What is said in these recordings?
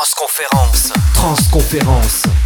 Transconférence. Transconférence.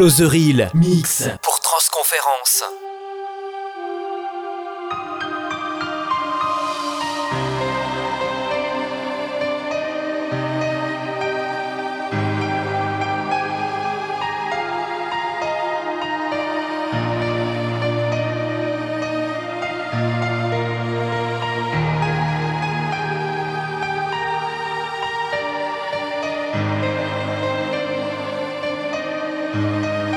Real Mix pour Transconférence. Música